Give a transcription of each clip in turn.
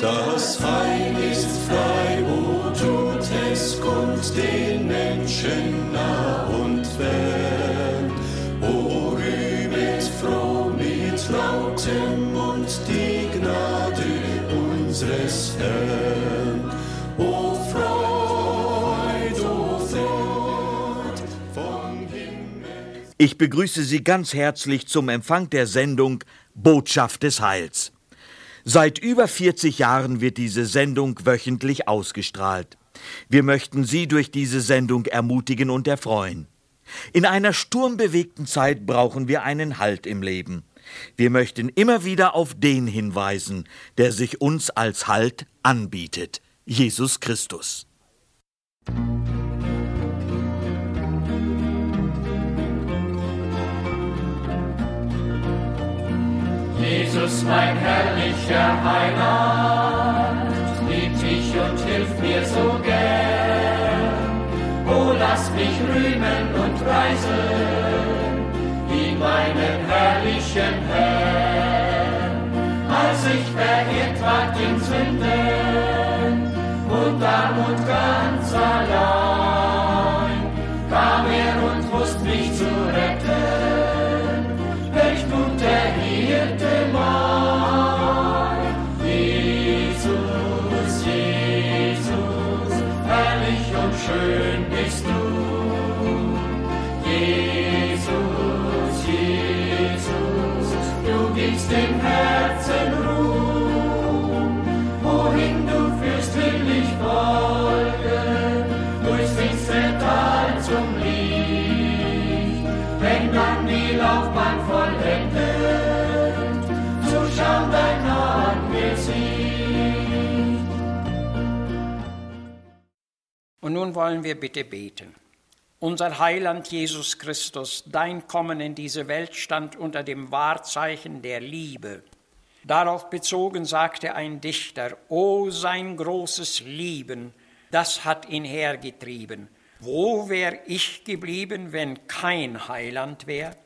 Das Heil ist frei, o tut es kund den Menschen nah und fern. O rühmet froh mit lautem Mund die Gnade unseres Herrn. O Freud, o Freud vom Himmel. Ich begrüße Sie ganz herzlich zum Empfang der Sendung Botschaft des Heils. Seit über 40 Jahren wird diese Sendung wöchentlich ausgestrahlt. Wir möchten Sie durch diese Sendung ermutigen und erfreuen. In einer sturmbewegten Zeit brauchen wir einen Halt im Leben. Wir möchten immer wieder auf den hinweisen, der sich uns als Halt anbietet, Jesus Christus. Jesus, mein herrlicher Heiland, liebt dich und hilft mir so gern. Oh, lass mich rühmen und preisen, wie meinen herrlichen Herrn. Als ich verirrt ward in Sünden und arm und ganz allein, nun wollen wir bitte beten. Unser Heiland Jesus Christus, dein Kommen in diese Welt stand unter dem Wahrzeichen der Liebe. Darauf bezogen sagte ein Dichter, O sein großes Lieben, das hat ihn hergetrieben. Wo wär ich geblieben, wenn kein Heiland wär?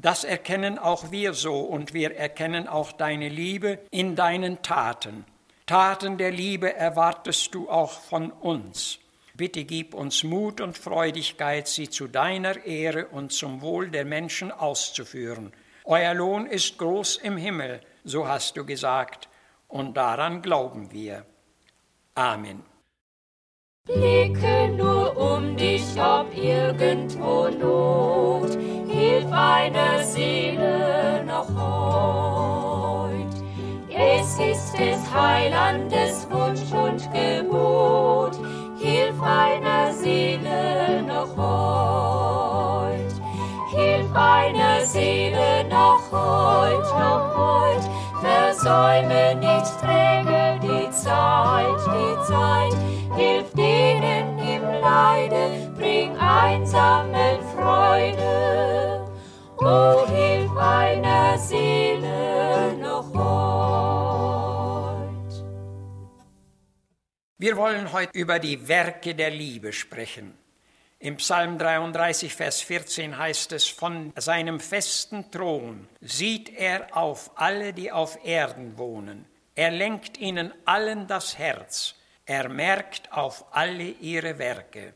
Das erkennen auch wir so und wir erkennen auch deine Liebe in deinen Taten. Taten der Liebe erwartest du auch von uns. Bitte gib uns Mut und Freudigkeit, sie zu deiner Ehre und zum Wohl der Menschen auszuführen. Euer Lohn ist groß im Himmel, so hast du gesagt, und daran glauben wir. Amen. Blicke nur um dich, ob irgendwo Not, hilf einer Seele noch heut. Es ist des Heilandes Wunsch und Gebot, versäume nicht, träge die Zeit, die Zeit, hilf denen im Leide, bring Einsamen Freude. O hilf einer Seele noch heut. Wir wollen heute über die Werke der Liebe sprechen. Im Psalm 33, Vers 14 heißt es, von seinem festen Thron sieht er auf alle, die auf Erden wohnen. Er lenkt ihnen allen das Herz. Er merkt auf alle ihre Werke.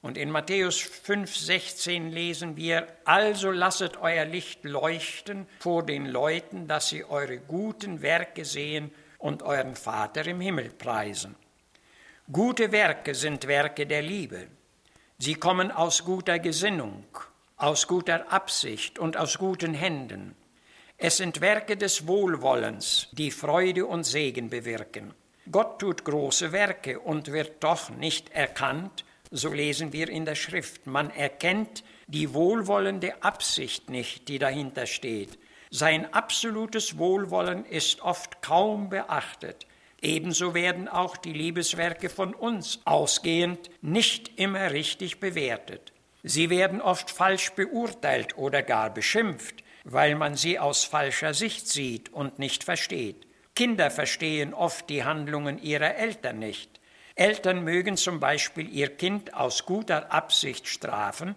Und in Matthäus 5, 16 lesen wir, also lasset euer Licht leuchten vor den Leuten, dass sie eure guten Werke sehen und euren Vater im Himmel preisen. Gute Werke sind Werke der Liebe. Sie kommen aus guter Gesinnung, aus guter Absicht und aus guten Händen. Es sind Werke des Wohlwollens, die Freude und Segen bewirken. Gott tut große Werke und wird doch nicht erkannt, so lesen wir in der Schrift. Man erkennt die wohlwollende Absicht nicht, die dahinter steht. Sein absolutes Wohlwollen ist oft kaum beachtet. Ebenso werden auch die Liebeswerke von uns ausgehend nicht immer richtig bewertet. Sie werden oft falsch beurteilt oder gar beschimpft, weil man sie aus falscher Sicht sieht und nicht versteht. Kinder verstehen oft die Handlungen ihrer Eltern nicht. Eltern mögen zum Beispiel ihr Kind aus guter Absicht strafen,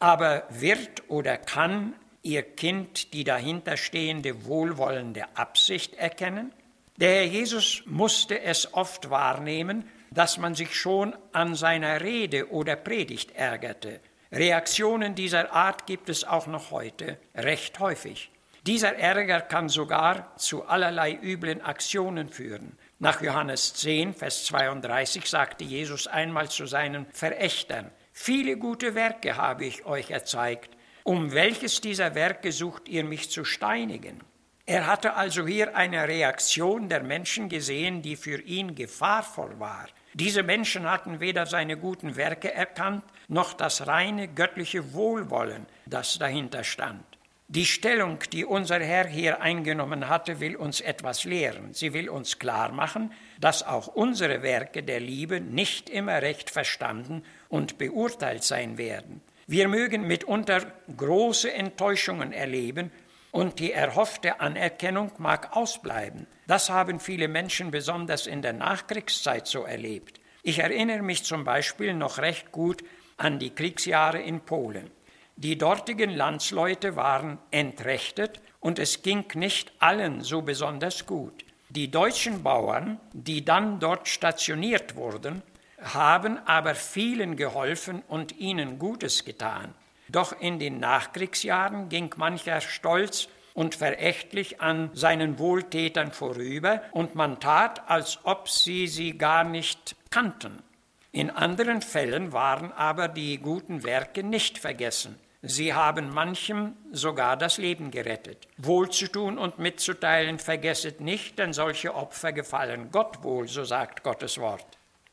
aber wird oder kann ihr Kind die dahinterstehende wohlwollende Absicht erkennen? Der Herr Jesus musste es oft wahrnehmen, dass man sich schon an seiner Rede oder Predigt ärgerte. Reaktionen dieser Art gibt es auch noch heute recht häufig. Dieser Ärger kann sogar zu allerlei üblen Aktionen führen. Nach Johannes 10, Vers 32 sagte Jesus einmal zu seinen Verächtern, Viele gute Werke habe ich euch erzeigt, um welches dieser Werke sucht ihr mich zu steinigen? Er hatte also hier eine Reaktion der Menschen gesehen, die für ihn gefahrvoll war. Diese Menschen hatten weder seine guten Werke erkannt, noch das reine göttliche Wohlwollen, das dahinter stand. Die Stellung, die unser Herr hier eingenommen hatte, will uns etwas lehren. Sie will uns klar machen, dass auch unsere Werke der Liebe nicht immer recht verstanden und beurteilt sein werden. Wir mögen mitunter große Enttäuschungen erleben und die erhoffte Anerkennung mag ausbleiben. Das haben viele Menschen besonders in der Nachkriegszeit so erlebt. Ich erinnere mich zum Beispiel noch recht gut an die Kriegsjahre in Polen. Die dortigen Landsleute waren entrechtet und es ging nicht allen so besonders gut. Die deutschen Bauern, die dann dort stationiert wurden, haben aber vielen geholfen und ihnen Gutes getan. Doch in den Nachkriegsjahren ging mancher stolz und verächtlich an seinen Wohltätern vorüber, und man tat, als ob sie sie gar nicht kannten. In anderen Fällen waren aber die guten Werke nicht vergessen. Sie haben manchem sogar das Leben gerettet. Wohlzutun und mitzuteilen vergesset nicht, denn solche Opfer gefallen Gott wohl, so sagt Gottes Wort.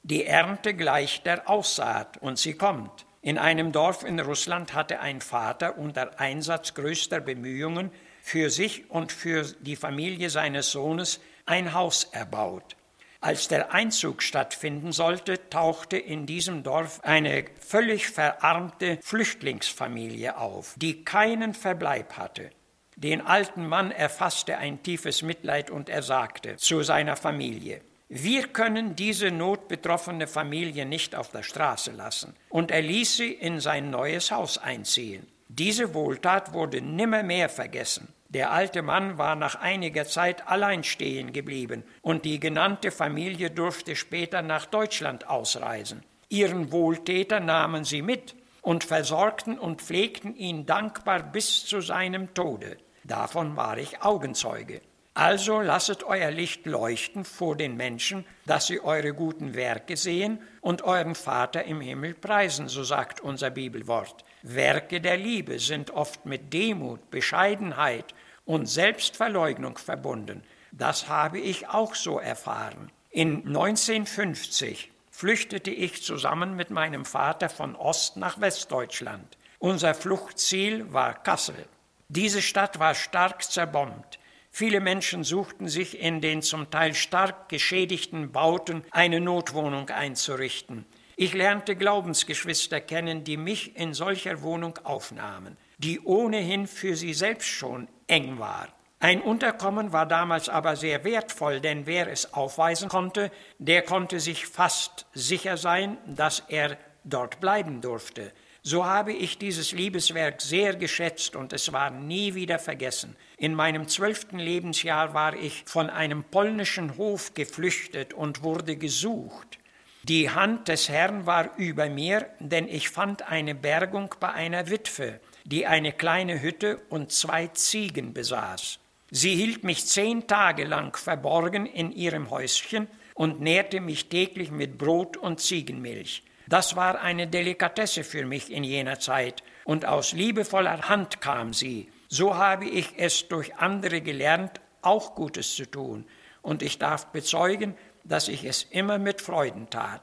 Die Ernte gleicht der Aussaat und sie kommt. In einem Dorf in Russland hatte ein Vater unter Einsatz größter Bemühungen für sich und für die Familie seines Sohnes ein Haus erbaut. Als der Einzug stattfinden sollte, tauchte in diesem Dorf eine völlig verarmte Flüchtlingsfamilie auf, die keinen Verbleib hatte. Den alten Mann erfasste ein tiefes Mitleid und er sagte zu seiner Familie, wir können diese notbetroffene Familie nicht auf der Straße lassen. Und er ließ sie in sein neues Haus einziehen. Diese Wohltat wurde nimmermehr vergessen. Der alte Mann war nach einiger Zeit allein stehen geblieben und die genannte Familie durfte später nach Deutschland ausreisen. Ihren Wohltäter nahmen sie mit und versorgten und pflegten ihn dankbar bis zu seinem Tode. Davon war ich Augenzeuge. Also lasset euer Licht leuchten vor den Menschen, dass sie eure guten Werke sehen und euren Vater im Himmel preisen, so sagt unser Bibelwort. Werke der Liebe sind oft mit Demut, Bescheidenheit und Selbstverleugnung verbunden. Das habe ich auch so erfahren. In 1950 flüchtete ich zusammen mit meinem Vater von Ost nach Westdeutschland. Unser Fluchtziel war Kassel. Diese Stadt war stark zerbombt. Viele Menschen suchten sich in den zum Teil stark geschädigten Bauten eine Notwohnung einzurichten. Ich lernte Glaubensgeschwister kennen, die mich in solcher Wohnung aufnahmen, die ohnehin für sie selbst schon eng war. Ein Unterkommen war damals aber sehr wertvoll, denn wer es aufweisen konnte, der konnte sich fast sicher sein, dass er dort bleiben durfte. So habe ich dieses Liebeswerk sehr geschätzt und es war nie wieder vergessen. In meinem zwölften Lebensjahr war ich von einem polnischen Hof geflüchtet und wurde gesucht. Die Hand des Herrn war über mir, denn ich fand eine Bergung bei einer Witwe, die eine kleine Hütte und zwei Ziegen besaß. Sie hielt mich zehn Tage lang verborgen in ihrem Häuschen und nährte mich täglich mit Brot und Ziegenmilch. Das war eine Delikatesse für mich in jener Zeit, und aus liebevoller Hand kam sie. So habe ich es durch andere gelernt, auch Gutes zu tun, und ich darf bezeugen, dass ich es immer mit Freuden tat.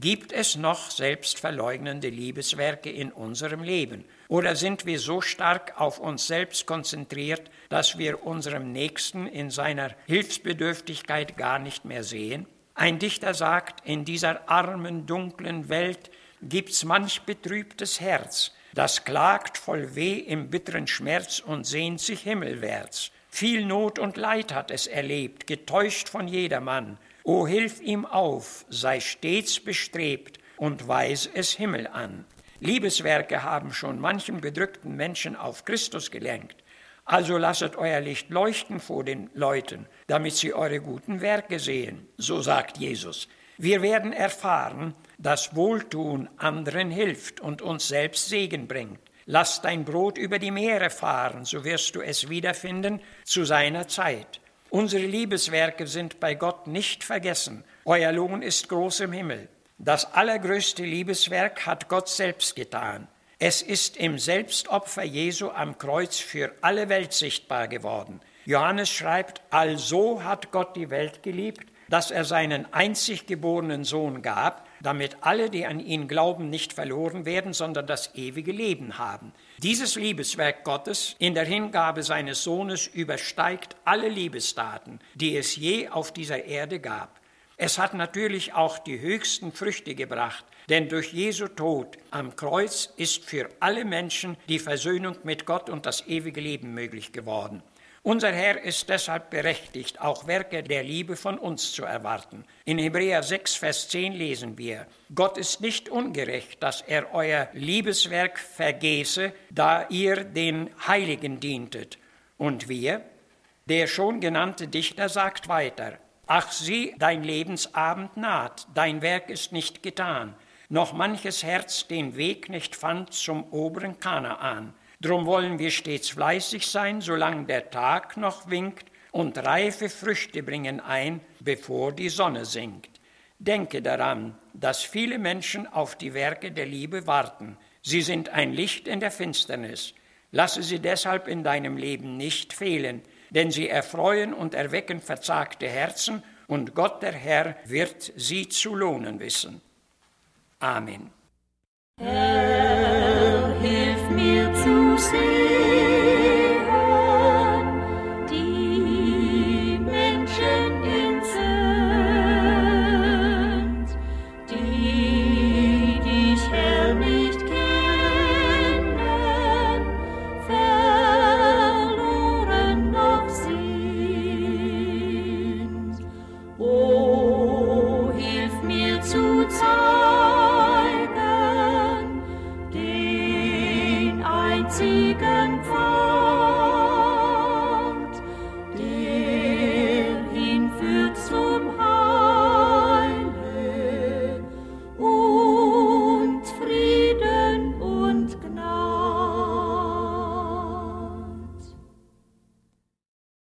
Gibt es noch selbstverleugnende Liebeswerke in unserem Leben? Oder sind wir so stark auf uns selbst konzentriert, dass wir unserem Nächsten in seiner Hilfsbedürftigkeit gar nicht mehr sehen? Ein Dichter sagt, in dieser armen, dunklen Welt gibt's manch betrübtes Herz, das klagt voll Weh im bitteren Schmerz und sehnt sich himmelwärts. Viel Not und Leid hat es erlebt, getäuscht von jedermann, O hilf ihm auf, sei stets bestrebt und weis es Himmel an. Liebeswerke haben schon manchem bedrückten Menschen auf Christus gelenkt. Also lasset euer Licht leuchten vor den Leuten, damit sie eure guten Werke sehen, so sagt Jesus. Wir werden erfahren, dass Wohltun anderen hilft und uns selbst Segen bringt. Lass dein Brot über die Meere fahren, so wirst du es wiederfinden zu seiner Zeit. Unsere Liebeswerke sind bei Gott nicht vergessen. Euer Lohn ist groß im Himmel. Das allergrößte Liebeswerk hat Gott selbst getan. Es ist im Selbstopfer Jesu am Kreuz für alle Welt sichtbar geworden. Johannes schreibt, also hat Gott die Welt geliebt, dass er seinen einzig geborenen Sohn gab, damit alle, die an ihn glauben, nicht verloren werden, sondern das ewige Leben haben. Dieses Liebeswerk Gottes in der Hingabe seines Sohnes übersteigt alle Liebestaten, die es je auf dieser Erde gab. Es hat natürlich auch die höchsten Früchte gebracht, denn durch Jesu Tod am Kreuz ist für alle Menschen die Versöhnung mit Gott und das ewige Leben möglich geworden. Unser Herr ist deshalb berechtigt, auch Werke der Liebe von uns zu erwarten. In Hebräer 6, Vers 10 lesen wir, Gott ist nicht ungerecht, dass er euer Liebeswerk vergäße, da ihr den Heiligen dientet. Und wir? Der schon genannte Dichter sagt weiter, Ach sieh, dein Lebensabend naht, dein Werk ist nicht getan, noch manches Herz den Weg nicht fand zum oberen Kanaan. Drum wollen wir stets fleißig sein, solange der Tag noch winkt, und reife Früchte bringen ein, bevor die Sonne sinkt. Denke daran, dass viele Menschen auf die Werke der Liebe warten. Sie sind ein Licht in der Finsternis. Lasse sie deshalb in deinem Leben nicht fehlen, denn sie erfreuen und erwecken verzagte Herzen, und Gott der Herr wird sie zu lohnen wissen. Amen. Herr,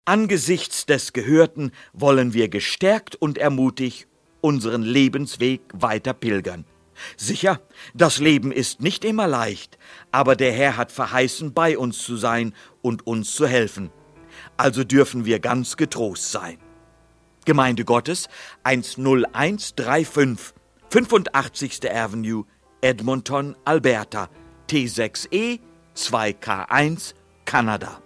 Angesichts des Gehörten wollen wir gestärkt und ermutigt unseren Lebensweg weiter pilgern. Sicher, das Leben ist nicht immer leicht, aber der Herr hat verheißen, bei uns zu sein und uns zu helfen. Also dürfen wir ganz getrost sein. Gemeinde Gottes 10135 85. Avenue, Edmonton, Alberta, T6E 2K1, Kanada.